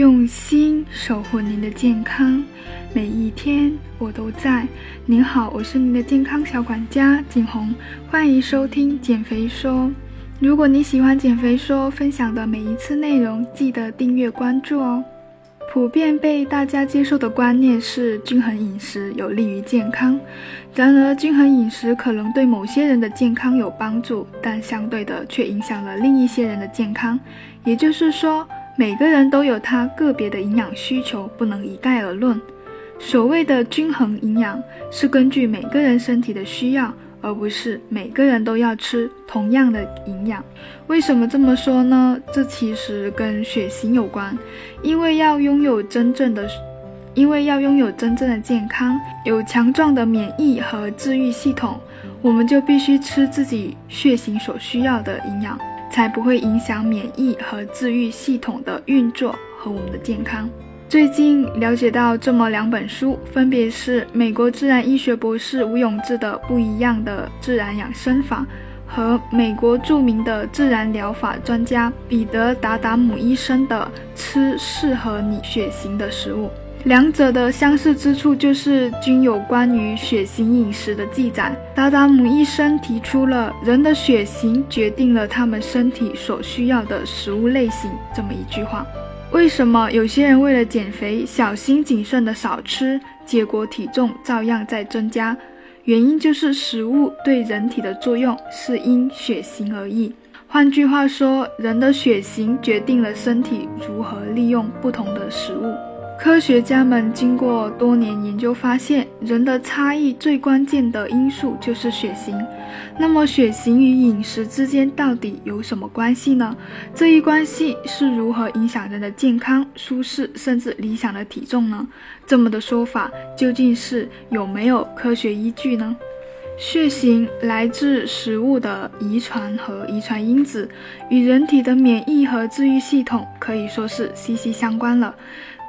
用心守护您的健康，每一天我都在。您好，我是您的健康小管家景红，欢迎收听减肥说。如果你喜欢减肥说分享的每一次内容，记得订阅关注哦。普遍被大家接受的观念是均衡饮食有利于健康，然而均衡饮食可能对某些人的健康有帮助，但相对的却影响了另一些人的健康。也就是说。每个人都有他个别的营养需求，不能一概而论。所谓的均衡营养，是根据每个人身体的需要，而不是每个人都要吃同样的营养。为什么这么说呢？这其实跟血型有关。因为要拥有真正的，因为要拥有真正的健康，有强壮的免疫和治愈系统，我们就必须吃自己血型所需要的营养。才不会影响免疫和治愈系统的运作和我们的健康。最近了解到这么两本书，分别是美国自然医学博士吴永志的《不一样的自然养生法》和美国著名的自然疗法专家彼得达达姆医生的《吃适合你血型的食物》。两者的相似之处就是均有关于血型饮食的记载。达达姆医生提出了“人的血型决定了他们身体所需要的食物类型”这么一句话。为什么有些人为了减肥小心谨慎的少吃，结果体重照样在增加？原因就是食物对人体的作用是因血型而异。换句话说，人的血型决定了身体如何利用不同的食物。科学家们经过多年研究发现，人的差异最关键的因素就是血型。那么，血型与饮食之间到底有什么关系呢？这一关系是如何影响人的健康、舒适甚至理想的体重呢？这么的说法究竟是有没有科学依据呢？血型来自食物的遗传和遗传因子，与人体的免疫和治愈系统可以说是息息相关了。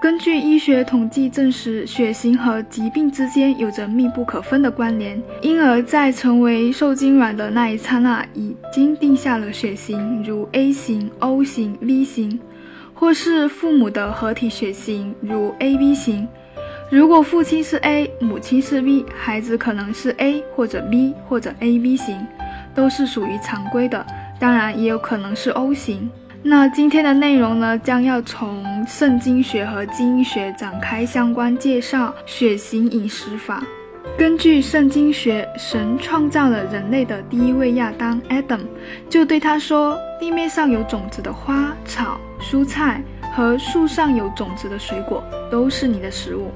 根据医学统计证实，血型和疾病之间有着密不可分的关联，因而，在成为受精卵的那一刹那，已经定下了血型，如 A 型、O 型、V 型，或是父母的合体血型，如 AB 型。如果父亲是 A，母亲是 B，孩子可能是 A 或者 B 或者 AB 型，都是属于常规的。当然，也有可能是 O 型。那今天的内容呢，将要从圣经学和基因学展开相关介绍血型饮食法。根据圣经学，神创造了人类的第一位亚当 Adam，就对他说：“地面上有种子的花草、蔬菜和树上有种子的水果，都是你的食物。”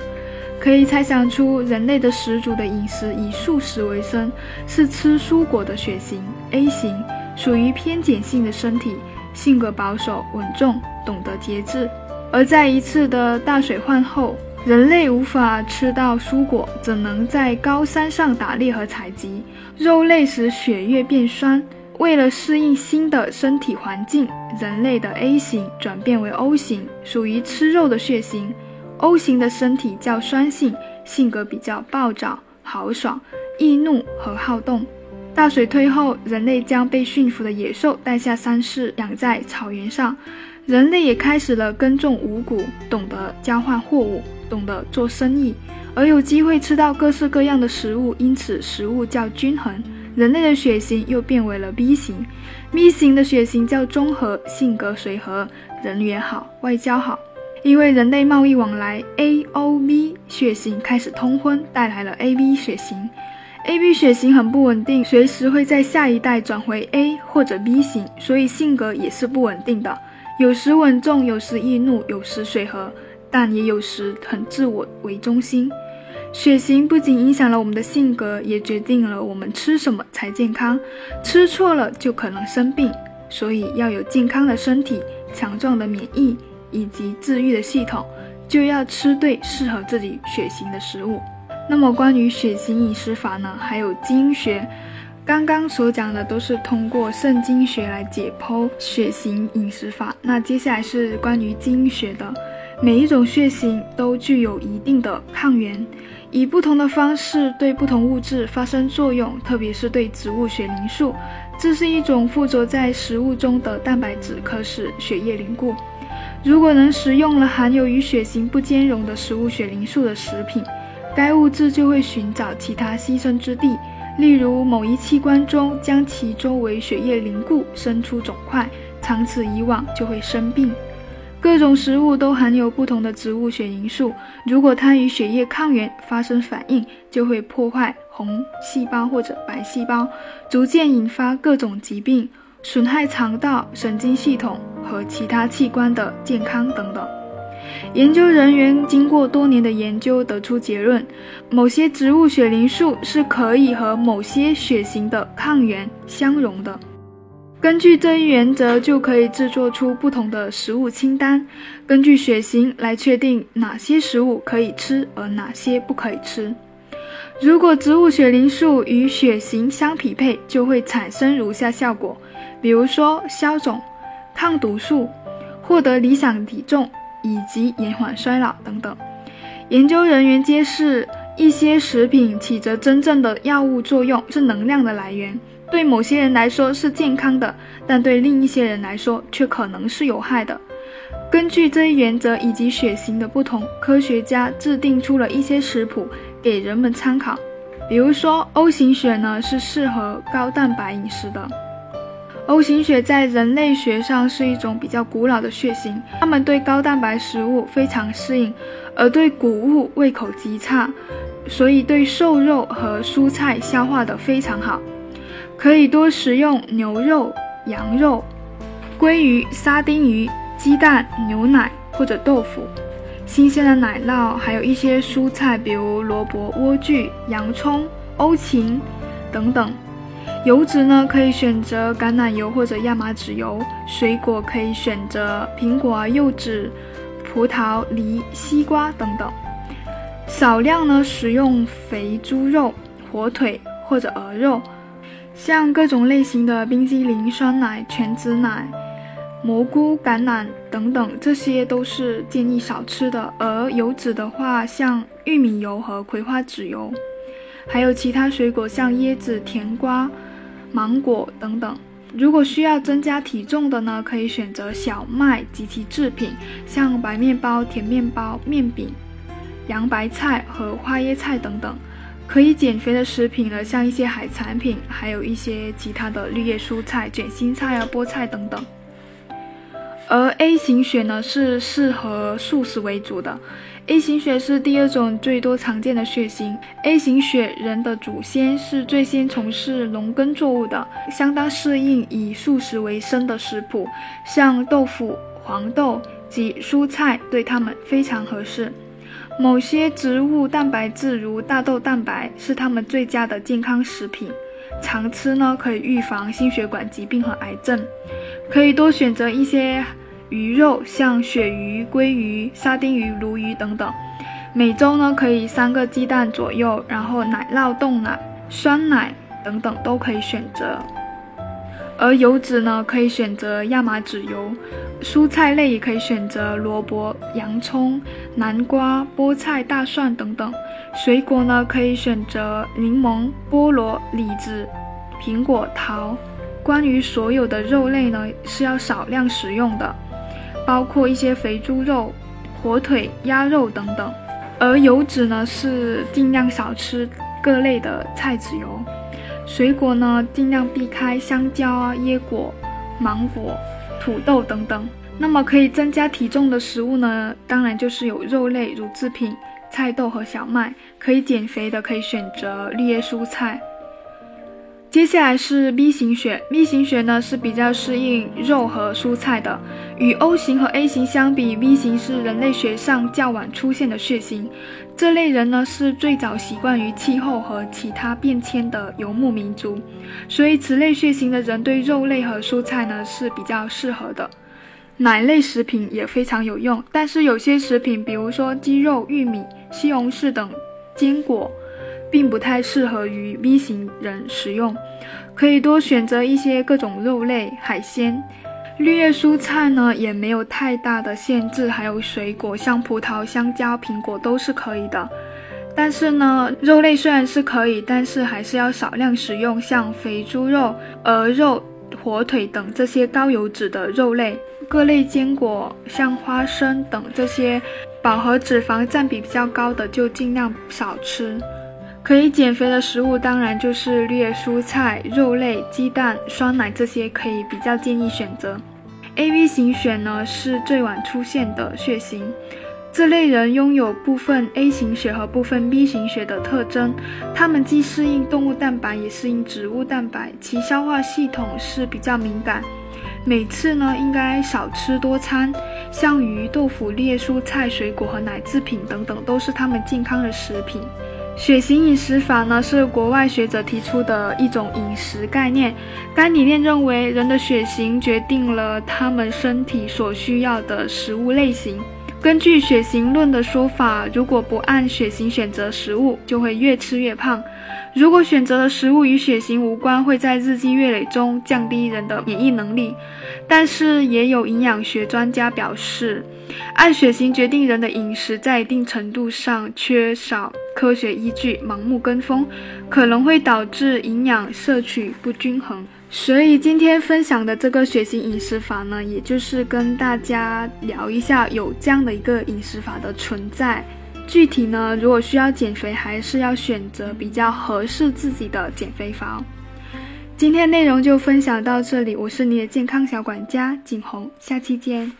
可以猜想出，人类的始祖的饮食以素食为生，是吃蔬果的血型 A 型，属于偏碱性的身体。性格保守稳重，懂得节制。而在一次的大水患后，人类无法吃到蔬果，只能在高山上打猎和采集？肉类使血液变酸。为了适应新的身体环境，人类的 A 型转变为 O 型，属于吃肉的血型。O 型的身体较酸性，性格比较暴躁、豪爽、易怒和好动。大水退后，人类将被驯服的野兽带下山市，养在草原上。人类也开始了耕种五谷，懂得交换货物，懂得做生意，而有机会吃到各式各样的食物，因此食物较均衡。人类的血型又变为了 B 型，B 型的血型较综合，性格随和，人缘好，外交好。因为人类贸易往来，A O B 血型开始通婚，带来了 A B 血型。A B 血型很不稳定，随时会在下一代转回 A 或者 B 型，所以性格也是不稳定的，有时稳重，有时易怒，有时随和，但也有时很自我为中心。血型不仅影响了我们的性格，也决定了我们吃什么才健康，吃错了就可能生病。所以要有健康的身体、强壮的免疫以及治愈的系统，就要吃对适合自己血型的食物。那么关于血型饮食法呢？还有基因学，刚刚所讲的都是通过肾经学来解剖血型饮食法。那接下来是关于基因学的，每一种血型都具有一定的抗原，以不同的方式对不同物质发生作用，特别是对植物血凝素，这是一种附着在食物中的蛋白质，可使血液凝固。如果能食用了含有与血型不兼容的食物血凝素的食品，该物质就会寻找其他栖身之地，例如某一器官中将其周围血液凝固，生出肿块，长此以往就会生病。各种食物都含有不同的植物血凝素，如果它与血液抗原发生反应，就会破坏红细胞或者白细胞，逐渐引发各种疾病。损害肠道、神经系统和其他器官的健康等等。研究人员经过多年的研究，得出结论：某些植物血凝素是可以和某些血型的抗原相容的。根据这一原则，就可以制作出不同的食物清单，根据血型来确定哪些食物可以吃，而哪些不可以吃。如果植物血凝素与血型相匹配，就会产生如下效果。比如说消肿、抗毒素、获得理想体重以及延缓衰老等等。研究人员揭示，一些食品起着真正的药物作用，是能量的来源，对某些人来说是健康的，但对另一些人来说却可能是有害的。根据这一原则以及血型的不同，科学家制定出了一些食谱给人们参考。比如说 O 型血呢，是适合高蛋白饮食的。O 型血在人类学上是一种比较古老的血型，它们对高蛋白食物非常适应，而对谷物胃口极差，所以对瘦肉和蔬菜消化的非常好。可以多食用牛肉、羊肉、鲑鱼、沙丁鱼、鸡蛋、牛奶或者豆腐、新鲜的奶酪，还有一些蔬菜，比如萝卜、莴苣、洋葱、欧芹等等。油脂呢，可以选择橄榄油或者亚麻籽油；水果可以选择苹果、柚子、葡萄、梨、西瓜等等。少量呢，食用肥猪肉、火腿或者鹅肉，像各种类型的冰激凌、酸奶、全脂奶、蘑菇、橄榄等等，这些都是建议少吃的。而油脂的话，像玉米油和葵花籽油，还有其他水果，像椰子、甜瓜。芒果等等。如果需要增加体重的呢，可以选择小麦及其制品，像白面包、甜面包、面饼、洋白菜和花椰菜等等。可以减肥的食品呢，像一些海产品，还有一些其他的绿叶蔬菜、卷心菜啊、菠菜等等。而 A 型血呢，是适合素食为主的。A 型血是第二种最多常见的血型。A 型血人的祖先是最先从事农耕作物的，相当适应以素食为生的食谱，像豆腐、黄豆及蔬菜对他们非常合适。某些植物蛋白质如大豆蛋白是他们最佳的健康食品，常吃呢可以预防心血管疾病和癌症。可以多选择一些。鱼肉像鳕鱼、鲑鱼、沙丁鱼、鲈鱼等等，每周呢可以三个鸡蛋左右，然后奶酪、冻奶、酸奶等等都可以选择。而油脂呢可以选择亚麻籽油，蔬菜类也可以选择萝卜、洋葱、南瓜、菠菜、大蒜等等。水果呢可以选择柠檬、菠萝、李子、苹果、桃。关于所有的肉类呢是要少量食用的。包括一些肥猪肉、火腿、鸭肉等等，而油脂呢是尽量少吃各类的菜籽油，水果呢尽量避开香蕉啊、椰果、芒果、土豆等等。那么可以增加体重的食物呢，当然就是有肉类、乳制品、菜豆和小麦。可以减肥的可以选择绿叶蔬菜。接下来是 B 型血，B 型血呢是比较适应肉和蔬菜的。与 O 型和 A 型相比，B 型是人类学上较晚出现的血型。这类人呢是最早习惯于气候和其他变迁的游牧民族，所以此类血型的人对肉类和蔬菜呢是比较适合的。奶类食品也非常有用，但是有些食品，比如说鸡肉、玉米、西红柿等坚果。并不太适合于 V 型人食用，可以多选择一些各种肉类、海鲜、绿叶蔬菜呢，也没有太大的限制。还有水果，像葡萄、香蕉、苹果都是可以的。但是呢，肉类虽然是可以，但是还是要少量食用，像肥猪肉、鹅肉、火腿等这些高油脂的肉类。各类坚果，像花生等这些饱和脂肪占比比较高的，就尽量少吃。可以减肥的食物，当然就是绿叶蔬菜、肉类、鸡蛋、酸奶这些，可以比较建议选择。A B 型血呢是最晚出现的血型，这类人拥有部分 A 型血和部分 B 型血的特征，他们既适应动物蛋白，也适应植物蛋白，其消化系统是比较敏感。每次呢应该少吃多餐，像鱼、豆腐、叶蔬菜、水果和奶制品等等，都是他们健康的食品。血型饮食法呢，是国外学者提出的一种饮食概念。该理念认为，人的血型决定了他们身体所需要的食物类型。根据血型论的说法，如果不按血型选择食物，就会越吃越胖。如果选择的食物与血型无关，会在日积月累中降低人的免疫能力。但是，也有营养学专家表示，按血型决定人的饮食，在一定程度上缺少科学依据，盲目跟风，可能会导致营养摄取不均衡。所以今天分享的这个血型饮食法呢，也就是跟大家聊一下有这样的一个饮食法的存在。具体呢，如果需要减肥，还是要选择比较合适自己的减肥法。今天内容就分享到这里，我是你的健康小管家景红，下期见。